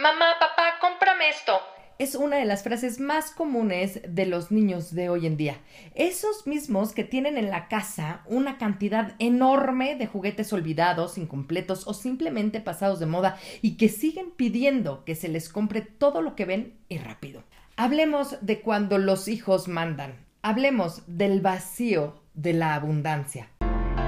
Mamá, papá, cómprame esto. Es una de las frases más comunes de los niños de hoy en día. Esos mismos que tienen en la casa una cantidad enorme de juguetes olvidados, incompletos o simplemente pasados de moda y que siguen pidiendo que se les compre todo lo que ven y rápido. Hablemos de cuando los hijos mandan. Hablemos del vacío de la abundancia.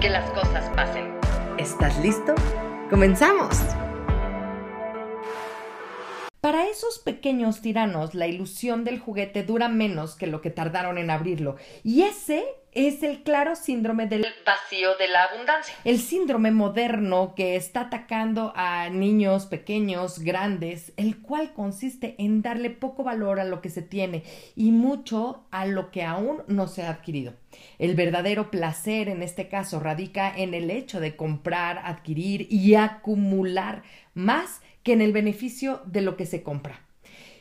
que las cosas pasen. ¿Estás listo? ¡Comenzamos! Para esos pequeños tiranos, la ilusión del juguete dura menos que lo que tardaron en abrirlo. Y ese es el claro síndrome del vacío de la abundancia. El síndrome moderno que está atacando a niños pequeños, grandes, el cual consiste en darle poco valor a lo que se tiene y mucho a lo que aún no se ha adquirido. El verdadero placer en este caso radica en el hecho de comprar, adquirir y acumular más que en el beneficio de lo que se compra.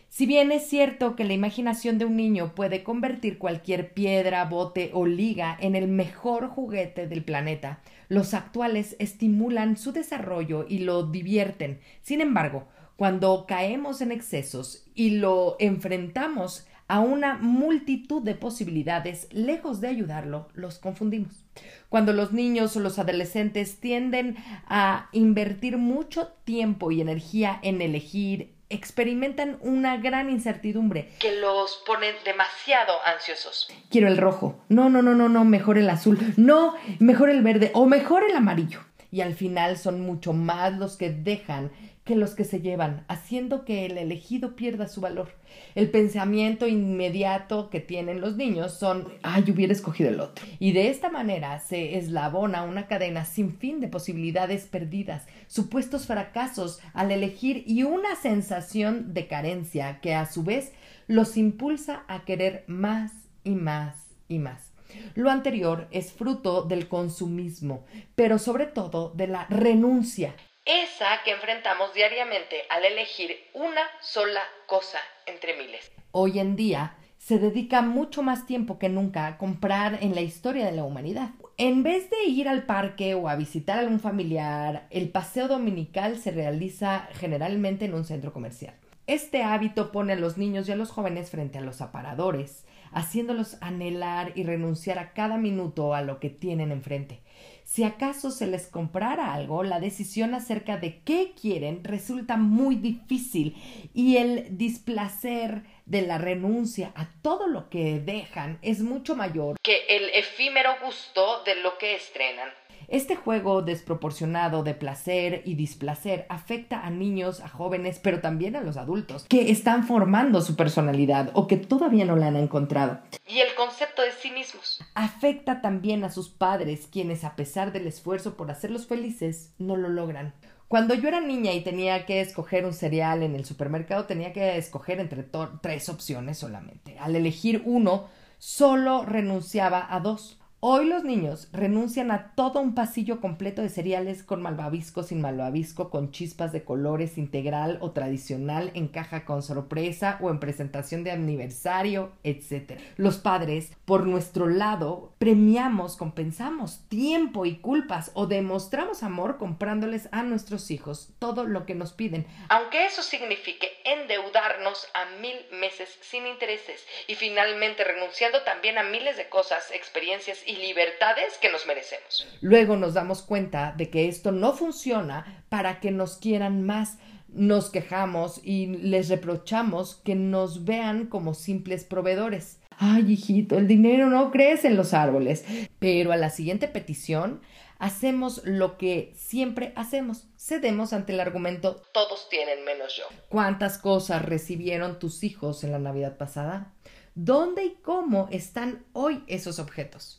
Si bien es cierto que la imaginación de un niño puede convertir cualquier piedra, bote o liga en el mejor juguete del planeta, los actuales estimulan su desarrollo y lo divierten. Sin embargo, cuando caemos en excesos y lo enfrentamos a una multitud de posibilidades, lejos de ayudarlo, los confundimos. Cuando los niños o los adolescentes tienden a invertir mucho tiempo y energía en elegir, experimentan una gran incertidumbre que los pone demasiado ansiosos. Quiero el rojo. No, no, no, no, no, mejor el azul. No, mejor el verde o mejor el amarillo. Y al final son mucho más los que dejan que los que se llevan, haciendo que el elegido pierda su valor. El pensamiento inmediato que tienen los niños son, ay, hubiera escogido el otro. Y de esta manera se eslabona una cadena sin fin de posibilidades perdidas, supuestos fracasos al elegir y una sensación de carencia que a su vez los impulsa a querer más y más y más. Lo anterior es fruto del consumismo, pero sobre todo de la renuncia esa que enfrentamos diariamente al elegir una sola cosa entre miles. Hoy en día se dedica mucho más tiempo que nunca a comprar en la historia de la humanidad. En vez de ir al parque o a visitar a algún familiar, el paseo dominical se realiza generalmente en un centro comercial. Este hábito pone a los niños y a los jóvenes frente a los aparadores, haciéndolos anhelar y renunciar a cada minuto a lo que tienen enfrente. Si acaso se les comprara algo, la decisión acerca de qué quieren resulta muy difícil y el displacer de la renuncia a todo lo que dejan es mucho mayor que el efímero gusto de lo que estrenan. Este juego desproporcionado de placer y displacer afecta a niños, a jóvenes, pero también a los adultos, que están formando su personalidad o que todavía no la han encontrado. Y el concepto de sí mismos. Afecta también a sus padres, quienes a pesar del esfuerzo por hacerlos felices, no lo logran. Cuando yo era niña y tenía que escoger un cereal en el supermercado, tenía que escoger entre tres opciones solamente. Al elegir uno, solo renunciaba a dos. Hoy los niños renuncian a todo un pasillo completo de cereales con malvavisco, sin malvavisco, con chispas de colores integral o tradicional, en caja con sorpresa o en presentación de aniversario, etc. Los padres, por nuestro lado, premiamos, compensamos tiempo y culpas o demostramos amor comprándoles a nuestros hijos todo lo que nos piden. Aunque eso signifique endeudarnos a mil meses sin intereses y finalmente renunciando también a miles de cosas, experiencias libertades que nos merecemos. Luego nos damos cuenta de que esto no funciona para que nos quieran más. Nos quejamos y les reprochamos que nos vean como simples proveedores. Ay, hijito, el dinero no crece en los árboles. Pero a la siguiente petición, Hacemos lo que siempre hacemos. Cedemos ante el argumento todos tienen menos yo. ¿Cuántas cosas recibieron tus hijos en la Navidad pasada? ¿Dónde y cómo están hoy esos objetos?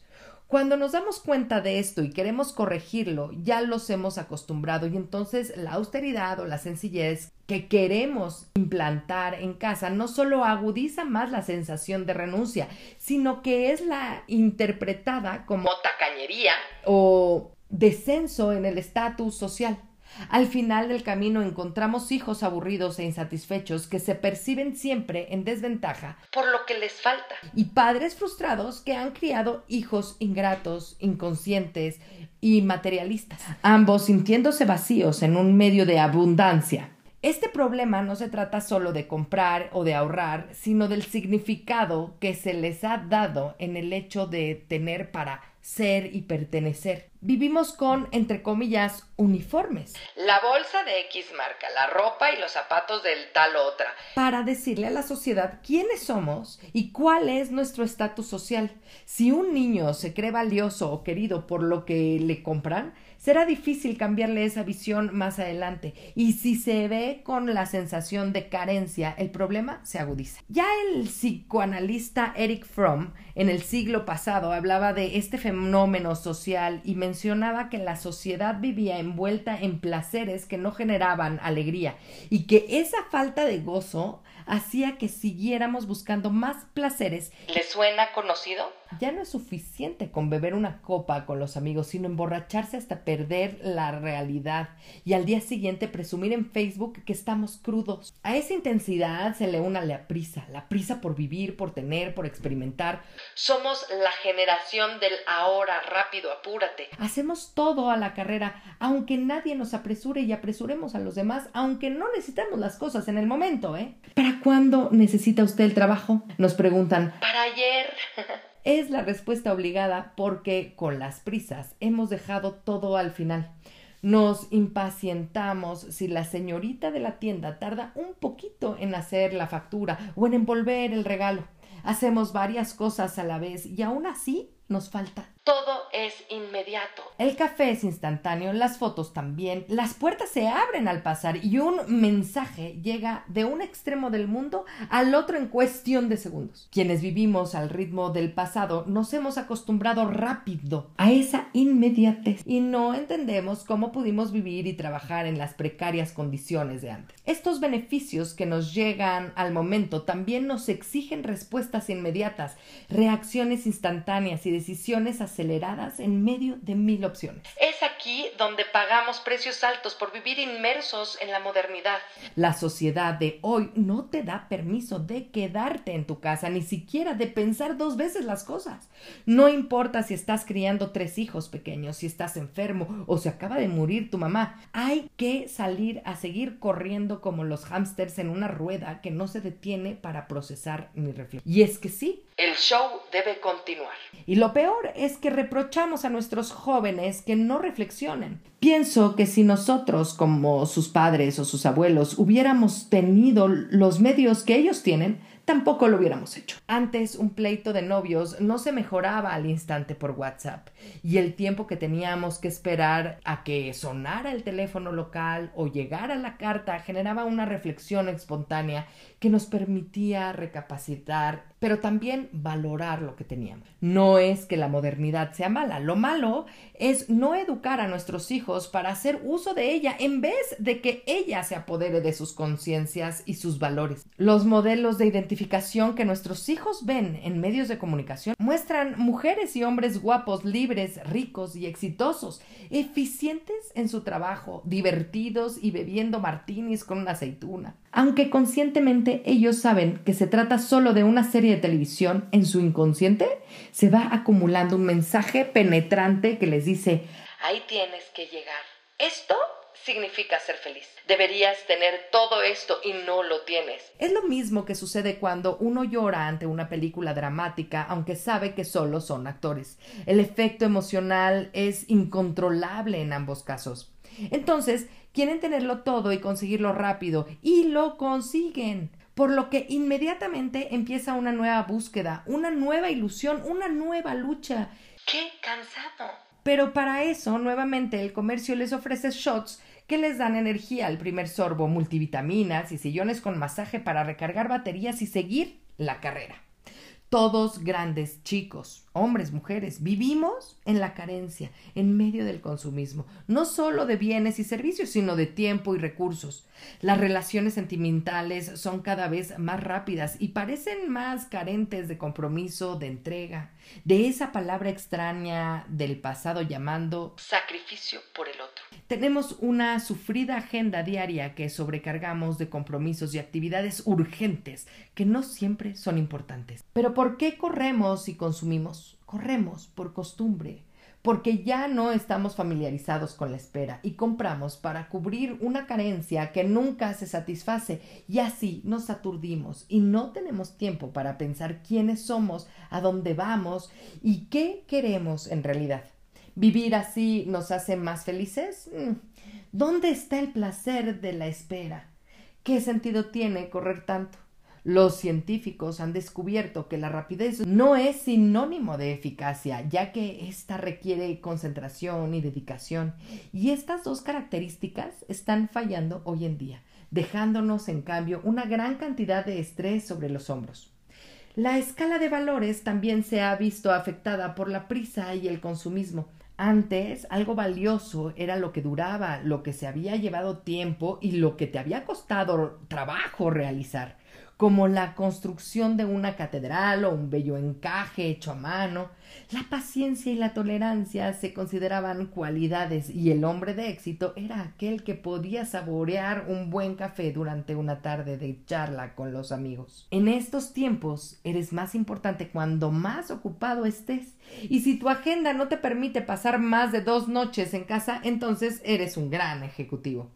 Cuando nos damos cuenta de esto y queremos corregirlo, ya los hemos acostumbrado y entonces la austeridad o la sencillez que queremos implantar en casa no solo agudiza más la sensación de renuncia, sino que es la interpretada como tacañería o descenso en el estatus social. Al final del camino encontramos hijos aburridos e insatisfechos que se perciben siempre en desventaja por lo que les falta y padres frustrados que han criado hijos ingratos, inconscientes y materialistas, ambos sintiéndose vacíos en un medio de abundancia. Este problema no se trata solo de comprar o de ahorrar, sino del significado que se les ha dado en el hecho de tener para ser y pertenecer. Vivimos con, entre comillas, uniformes. La bolsa de X marca, la ropa y los zapatos del tal otra. Para decirle a la sociedad quiénes somos y cuál es nuestro estatus social. Si un niño se cree valioso o querido por lo que le compran, será difícil cambiarle esa visión más adelante. Y si se ve con la sensación de carencia, el problema se agudiza. Ya el psicoanalista Eric Fromm en el siglo pasado hablaba de este fenómeno social y mencionaba que la sociedad vivía envuelta en placeres que no generaban alegría y que esa falta de gozo hacía que siguiéramos buscando más placeres. ¿Le suena conocido? Ya no es suficiente con beber una copa con los amigos, sino emborracharse hasta perder la realidad y al día siguiente presumir en Facebook que estamos crudos. A esa intensidad se le une la prisa, la prisa por vivir, por tener, por experimentar. Somos la generación del ahora, rápido, apúrate. Hacemos todo a la carrera, aunque nadie nos apresure y apresuremos a los demás, aunque no necesitamos las cosas en el momento, ¿eh? ¿Para cuándo necesita usted el trabajo? Nos preguntan. Para ayer. Es la respuesta obligada porque con las prisas hemos dejado todo al final. Nos impacientamos si la señorita de la tienda tarda un poquito en hacer la factura o en envolver el regalo. Hacemos varias cosas a la vez y aún así nos falta todo es inmediato. El café es instantáneo, las fotos también, las puertas se abren al pasar y un mensaje llega de un extremo del mundo al otro en cuestión de segundos. Quienes vivimos al ritmo del pasado nos hemos acostumbrado rápido a esa inmediatez y no entendemos cómo pudimos vivir y trabajar en las precarias condiciones de antes. Estos beneficios que nos llegan al momento también nos exigen respuestas inmediatas, reacciones instantáneas y decisiones aceleradas aceleradas en medio de mil opciones. Es aquí donde pagamos precios altos por vivir inmersos en la modernidad. La sociedad de hoy no te da permiso de quedarte en tu casa, ni siquiera de pensar dos veces las cosas. No importa si estás criando tres hijos pequeños, si estás enfermo o si acaba de morir tu mamá. Hay que salir a seguir corriendo como los hámsters en una rueda que no se detiene para procesar ni reflexionar. Y es que sí, el show debe continuar. Y lo peor es que reprochamos a nuestros jóvenes que no reflexionen. Pienso que si nosotros, como sus padres o sus abuelos, hubiéramos tenido los medios que ellos tienen, tampoco lo hubiéramos hecho. Antes un pleito de novios no se mejoraba al instante por WhatsApp y el tiempo que teníamos que esperar a que sonara el teléfono local o llegara la carta generaba una reflexión espontánea que nos permitía recapacitar, pero también valorar lo que teníamos. No es que la modernidad sea mala, lo malo es no educar a nuestros hijos para hacer uso de ella en vez de que ella se apodere de sus conciencias y sus valores. Los modelos de identificación que nuestros hijos ven en medios de comunicación muestran mujeres y hombres guapos, libres, ricos y exitosos, eficientes en su trabajo, divertidos y bebiendo martinis con una aceituna. Aunque conscientemente ellos saben que se trata solo de una serie de televisión, en su inconsciente se va acumulando un mensaje penetrante que les dice Ahí tienes que llegar. Esto significa ser feliz. Deberías tener todo esto y no lo tienes. Es lo mismo que sucede cuando uno llora ante una película dramática, aunque sabe que solo son actores. El efecto emocional es incontrolable en ambos casos. Entonces, quieren tenerlo todo y conseguirlo rápido, y lo consiguen. Por lo que inmediatamente empieza una nueva búsqueda, una nueva ilusión, una nueva lucha. ¡Qué cansado! Pero para eso, nuevamente, el comercio les ofrece shots que les dan energía al primer sorbo, multivitaminas y sillones con masaje para recargar baterías y seguir la carrera. Todos grandes, chicos, hombres, mujeres, vivimos en la carencia, en medio del consumismo, no solo de bienes y servicios, sino de tiempo y recursos. Las relaciones sentimentales son cada vez más rápidas y parecen más carentes de compromiso, de entrega, de esa palabra extraña del pasado llamando sacrificio por el otro. Tenemos una sufrida agenda diaria que sobrecargamos de compromisos y actividades urgentes que no siempre son importantes. Pero ¿por qué corremos y consumimos? Corremos por costumbre, porque ya no estamos familiarizados con la espera y compramos para cubrir una carencia que nunca se satisface y así nos aturdimos y no tenemos tiempo para pensar quiénes somos, a dónde vamos y qué queremos en realidad. ¿Vivir así nos hace más felices? Mm. ¿Dónde está el placer de la espera? ¿Qué sentido tiene correr tanto? Los científicos han descubierto que la rapidez no es sinónimo de eficacia, ya que ésta requiere concentración y dedicación, y estas dos características están fallando hoy en día, dejándonos en cambio una gran cantidad de estrés sobre los hombros. La escala de valores también se ha visto afectada por la prisa y el consumismo. Antes, algo valioso era lo que duraba, lo que se había llevado tiempo y lo que te había costado trabajo realizar como la construcción de una catedral o un bello encaje hecho a mano. La paciencia y la tolerancia se consideraban cualidades y el hombre de éxito era aquel que podía saborear un buen café durante una tarde de charla con los amigos. En estos tiempos eres más importante cuando más ocupado estés y si tu agenda no te permite pasar más de dos noches en casa, entonces eres un gran ejecutivo.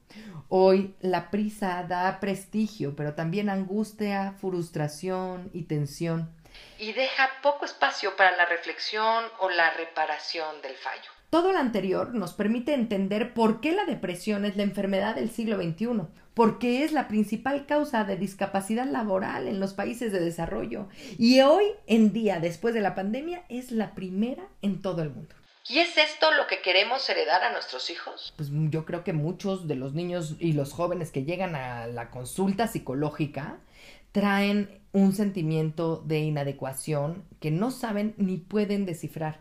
Hoy la prisa da prestigio, pero también angustia, frustración y tensión. Y deja poco espacio para la reflexión o la reparación del fallo. Todo lo anterior nos permite entender por qué la depresión es la enfermedad del siglo XXI, porque es la principal causa de discapacidad laboral en los países de desarrollo y hoy en día, después de la pandemia, es la primera en todo el mundo. ¿Y es esto lo que queremos heredar a nuestros hijos? Pues yo creo que muchos de los niños y los jóvenes que llegan a la consulta psicológica traen un sentimiento de inadecuación que no saben ni pueden descifrar.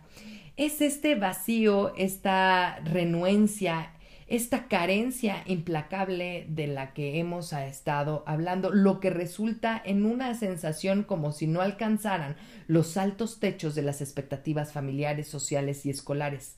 Es este vacío, esta renuencia esta carencia implacable de la que hemos estado hablando, lo que resulta en una sensación como si no alcanzaran los altos techos de las expectativas familiares, sociales y escolares.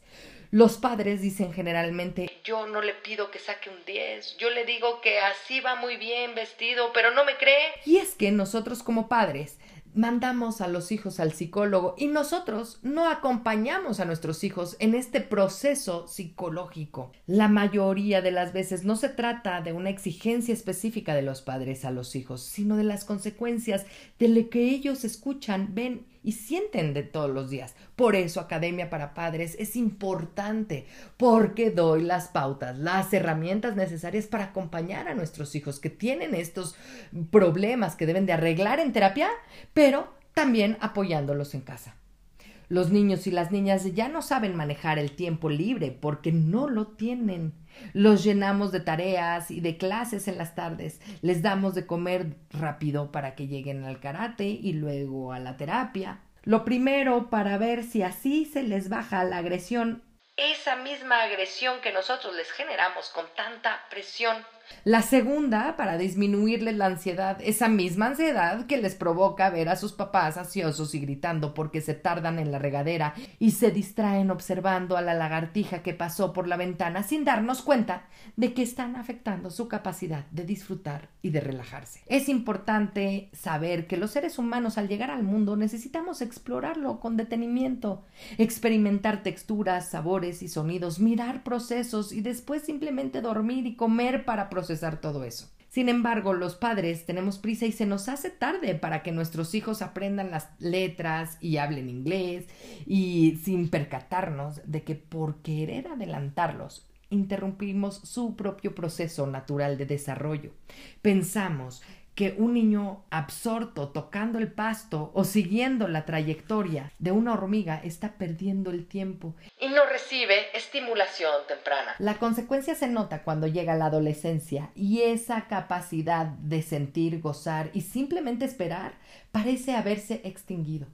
Los padres dicen generalmente yo no le pido que saque un 10, yo le digo que así va muy bien vestido, pero no me cree. Y es que nosotros como padres mandamos a los hijos al psicólogo y nosotros no acompañamos a nuestros hijos en este proceso psicológico. La mayoría de las veces no se trata de una exigencia específica de los padres a los hijos, sino de las consecuencias de lo que ellos escuchan, ven y sienten de todos los días. Por eso Academia para Padres es importante, porque doy las pautas, las herramientas necesarias para acompañar a nuestros hijos que tienen estos problemas que deben de arreglar en terapia, pero también apoyándolos en casa. Los niños y las niñas ya no saben manejar el tiempo libre porque no lo tienen. Los llenamos de tareas y de clases en las tardes. Les damos de comer rápido para que lleguen al karate y luego a la terapia. Lo primero para ver si así se les baja la agresión. Esa misma agresión que nosotros les generamos con tanta presión la segunda, para disminuirles la ansiedad, esa misma ansiedad que les provoca ver a sus papás ansiosos y gritando porque se tardan en la regadera y se distraen observando a la lagartija que pasó por la ventana sin darnos cuenta de que están afectando su capacidad de disfrutar y de relajarse. Es importante saber que los seres humanos al llegar al mundo necesitamos explorarlo con detenimiento, experimentar texturas, sabores y sonidos, mirar procesos y después simplemente dormir y comer para procesar todo eso. Sin embargo, los padres tenemos prisa y se nos hace tarde para que nuestros hijos aprendan las letras y hablen inglés y sin percatarnos de que por querer adelantarlos interrumpimos su propio proceso natural de desarrollo. Pensamos que un niño absorto tocando el pasto o siguiendo la trayectoria de una hormiga está perdiendo el tiempo y no recibe estimulación temprana. La consecuencia se nota cuando llega la adolescencia y esa capacidad de sentir, gozar y simplemente esperar parece haberse extinguido.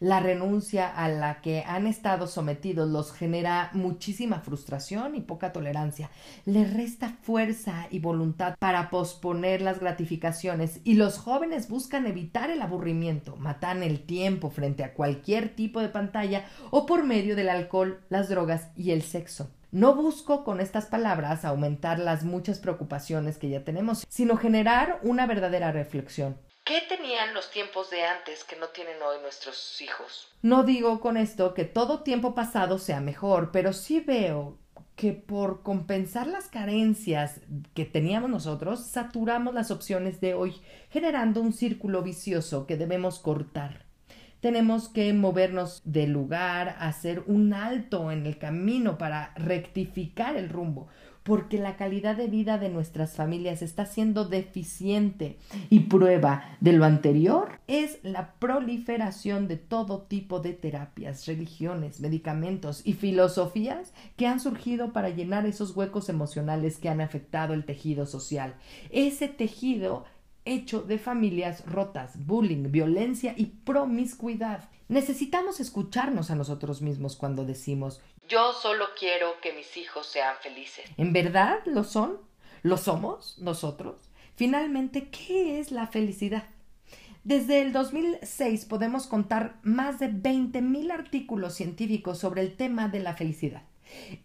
La renuncia a la que han estado sometidos los genera muchísima frustración y poca tolerancia. Les resta fuerza y voluntad para posponer las gratificaciones y los jóvenes buscan evitar el aburrimiento, matan el tiempo frente a cualquier tipo de pantalla o por medio del alcohol, las drogas y el sexo. No busco con estas palabras aumentar las muchas preocupaciones que ya tenemos, sino generar una verdadera reflexión. ¿Qué tenían los tiempos de antes que no tienen hoy nuestros hijos? No digo con esto que todo tiempo pasado sea mejor, pero sí veo que por compensar las carencias que teníamos nosotros, saturamos las opciones de hoy, generando un círculo vicioso que debemos cortar. Tenemos que movernos del lugar, hacer un alto en el camino para rectificar el rumbo, porque la calidad de vida de nuestras familias está siendo deficiente y prueba de lo anterior es la proliferación de todo tipo de terapias, religiones, medicamentos y filosofías que han surgido para llenar esos huecos emocionales que han afectado el tejido social. Ese tejido hecho de familias rotas, bullying, violencia y promiscuidad. Necesitamos escucharnos a nosotros mismos cuando decimos yo solo quiero que mis hijos sean felices. ¿En verdad lo son? ¿Lo somos nosotros? Finalmente, ¿qué es la felicidad? Desde el 2006 podemos contar más de 20.000 artículos científicos sobre el tema de la felicidad.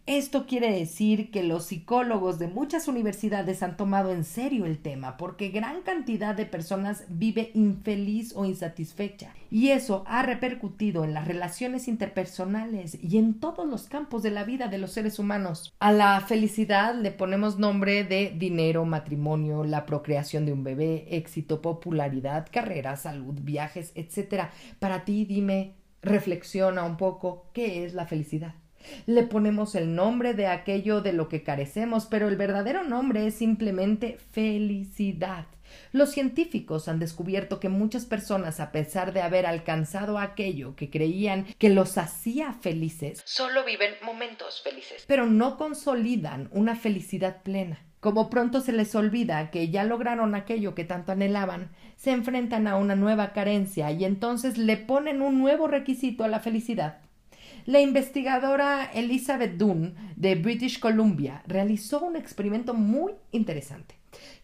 Esto quiere decir que los psicólogos de muchas universidades han tomado en serio el tema porque gran cantidad de personas vive infeliz o insatisfecha y eso ha repercutido en las relaciones interpersonales y en todos los campos de la vida de los seres humanos. A la felicidad le ponemos nombre de dinero, matrimonio, la procreación de un bebé, éxito, popularidad, carrera, salud, viajes, etc. Para ti dime, reflexiona un poco, ¿qué es la felicidad? Le ponemos el nombre de aquello de lo que carecemos, pero el verdadero nombre es simplemente felicidad. Los científicos han descubierto que muchas personas, a pesar de haber alcanzado aquello que creían que los hacía felices, solo viven momentos felices, pero no consolidan una felicidad plena. Como pronto se les olvida que ya lograron aquello que tanto anhelaban, se enfrentan a una nueva carencia y entonces le ponen un nuevo requisito a la felicidad la investigadora Elizabeth Dunn de British Columbia realizó un experimento muy interesante.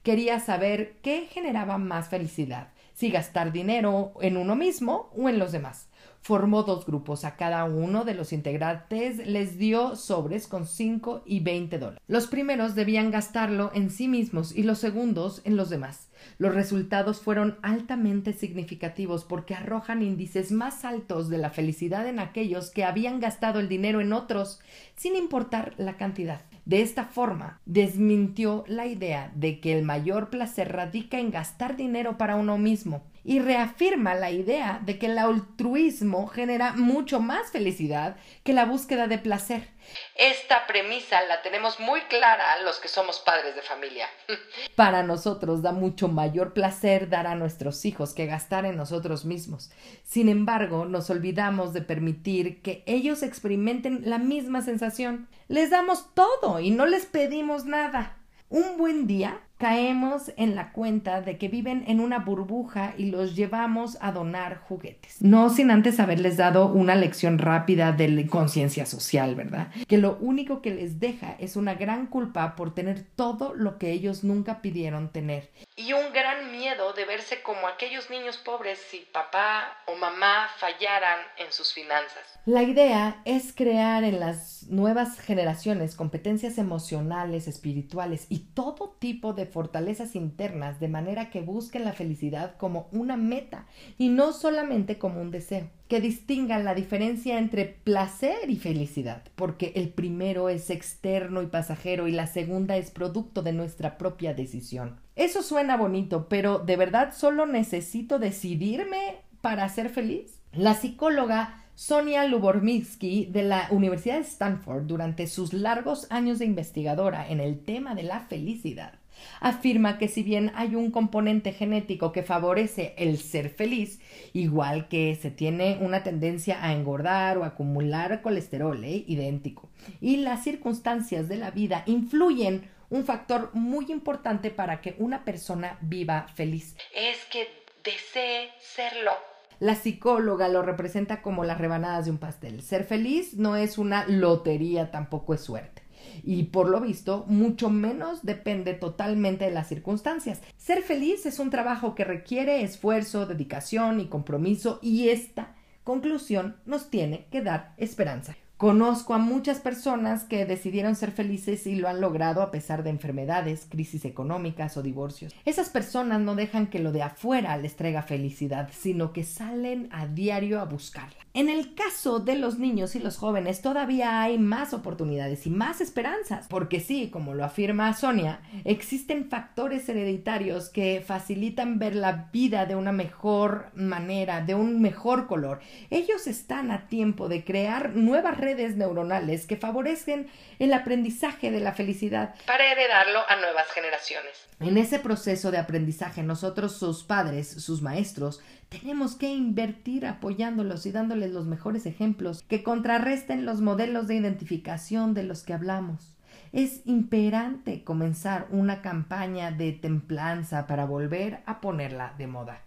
Quería saber qué generaba más felicidad, si gastar dinero en uno mismo o en los demás formó dos grupos. A cada uno de los integrantes les dio sobres con 5 y 20 dólares. Los primeros debían gastarlo en sí mismos y los segundos en los demás. Los resultados fueron altamente significativos porque arrojan índices más altos de la felicidad en aquellos que habían gastado el dinero en otros, sin importar la cantidad. De esta forma, desmintió la idea de que el mayor placer radica en gastar dinero para uno mismo y reafirma la idea de que el altruismo genera mucho más felicidad que la búsqueda de placer. Esta premisa la tenemos muy clara los que somos padres de familia. Para nosotros da mucho mayor placer dar a nuestros hijos que gastar en nosotros mismos. Sin embargo, nos olvidamos de permitir que ellos experimenten la misma sensación. Les damos todo y no les pedimos nada. Un buen día caemos en la cuenta de que viven en una burbuja y los llevamos a donar juguetes. No sin antes haberles dado una lección rápida de conciencia social, ¿verdad? Que lo único que les deja es una gran culpa por tener todo lo que ellos nunca pidieron tener. Y un gran miedo de verse como aquellos niños pobres si papá o mamá fallaran en sus finanzas. La idea es crear en las nuevas generaciones competencias emocionales, espirituales y todo tipo de fortalezas internas de manera que busquen la felicidad como una meta y no solamente como un deseo. Que distingan la diferencia entre placer y felicidad, porque el primero es externo y pasajero y la segunda es producto de nuestra propia decisión. Eso suena bonito, pero ¿de verdad solo necesito decidirme para ser feliz? La psicóloga Sonia Lubormitsky de la Universidad de Stanford durante sus largos años de investigadora en el tema de la felicidad afirma que si bien hay un componente genético que favorece el ser feliz, igual que se tiene una tendencia a engordar o acumular colesterol, ¿eh? idéntico, y las circunstancias de la vida influyen un factor muy importante para que una persona viva feliz. Es que desee serlo. La psicóloga lo representa como las rebanadas de un pastel. Ser feliz no es una lotería, tampoco es suerte. Y por lo visto, mucho menos depende totalmente de las circunstancias. Ser feliz es un trabajo que requiere esfuerzo, dedicación y compromiso y esta conclusión nos tiene que dar esperanza. Conozco a muchas personas que decidieron ser felices y lo han logrado a pesar de enfermedades, crisis económicas o divorcios. Esas personas no dejan que lo de afuera les traiga felicidad, sino que salen a diario a buscarla. En el caso de los niños y los jóvenes todavía hay más oportunidades y más esperanzas, porque sí, como lo afirma Sonia, existen factores hereditarios que facilitan ver la vida de una mejor manera, de un mejor color. Ellos están a tiempo de crear nuevas redes neuronales que favorecen el aprendizaje de la felicidad para heredarlo a nuevas generaciones. En ese proceso de aprendizaje, nosotros, sus padres, sus maestros, tenemos que invertir apoyándolos y dándoles los mejores ejemplos que contrarresten los modelos de identificación de los que hablamos. Es imperante comenzar una campaña de templanza para volver a ponerla de moda.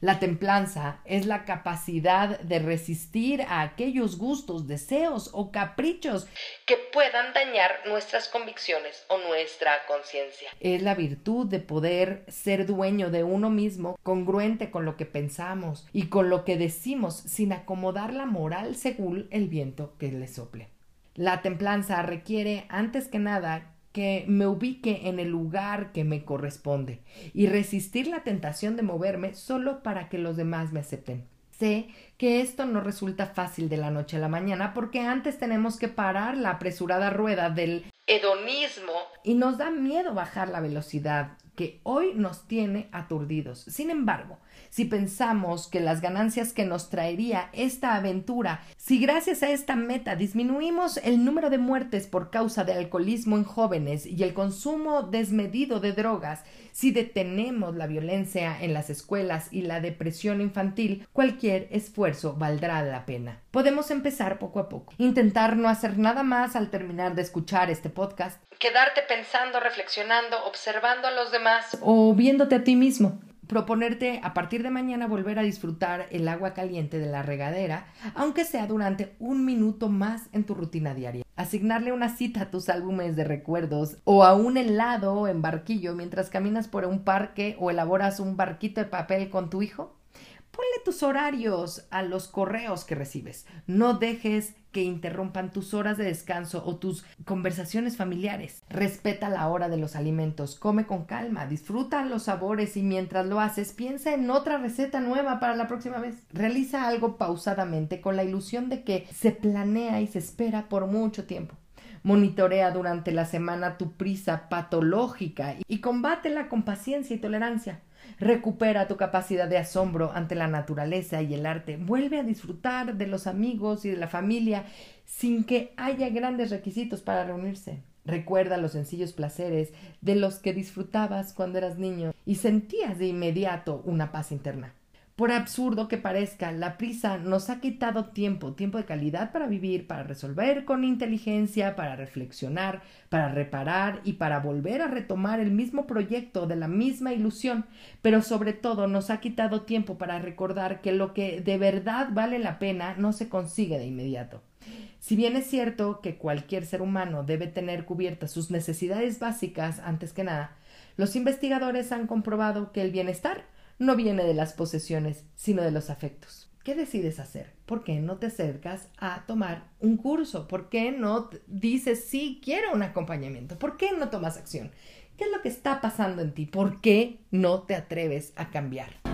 La templanza es la capacidad de resistir a aquellos gustos, deseos o caprichos que puedan dañar nuestras convicciones o nuestra conciencia. Es la virtud de poder ser dueño de uno mismo, congruente con lo que pensamos y con lo que decimos, sin acomodar la moral según el viento que le sople. La templanza requiere, antes que nada, que me ubique en el lugar que me corresponde y resistir la tentación de moverme solo para que los demás me acepten. Sé que esto no resulta fácil de la noche a la mañana porque antes tenemos que parar la apresurada rueda del hedonismo y nos da miedo bajar la velocidad que hoy nos tiene aturdidos. Sin embargo, si pensamos que las ganancias que nos traería esta aventura, si gracias a esta meta disminuimos el número de muertes por causa de alcoholismo en jóvenes y el consumo desmedido de drogas, si detenemos la violencia en las escuelas y la depresión infantil, cualquier esfuerzo valdrá la pena. Podemos empezar poco a poco. Intentar no hacer nada más al terminar de escuchar este podcast. Quedarte pensando, reflexionando, observando a los demás. O viéndote a ti mismo proponerte a partir de mañana volver a disfrutar el agua caliente de la regadera, aunque sea durante un minuto más en tu rutina diaria. Asignarle una cita a tus álbumes de recuerdos o a un helado en barquillo mientras caminas por un parque o elaboras un barquito de papel con tu hijo. Ponle tus horarios a los correos que recibes. No dejes que interrumpan tus horas de descanso o tus conversaciones familiares. Respeta la hora de los alimentos, come con calma, disfruta los sabores y mientras lo haces piensa en otra receta nueva para la próxima vez. Realiza algo pausadamente con la ilusión de que se planea y se espera por mucho tiempo. Monitorea durante la semana tu prisa patológica y combátela con paciencia y tolerancia. Recupera tu capacidad de asombro ante la naturaleza y el arte. Vuelve a disfrutar de los amigos y de la familia sin que haya grandes requisitos para reunirse. Recuerda los sencillos placeres de los que disfrutabas cuando eras niño y sentías de inmediato una paz interna. Por absurdo que parezca, la prisa nos ha quitado tiempo, tiempo de calidad para vivir, para resolver con inteligencia, para reflexionar, para reparar y para volver a retomar el mismo proyecto de la misma ilusión, pero sobre todo nos ha quitado tiempo para recordar que lo que de verdad vale la pena no se consigue de inmediato. Si bien es cierto que cualquier ser humano debe tener cubiertas sus necesidades básicas antes que nada, los investigadores han comprobado que el bienestar no viene de las posesiones, sino de los afectos. ¿Qué decides hacer? ¿Por qué no te acercas a tomar un curso? ¿Por qué no dices sí, quiero un acompañamiento? ¿Por qué no tomas acción? ¿Qué es lo que está pasando en ti? ¿Por qué no te atreves a cambiar?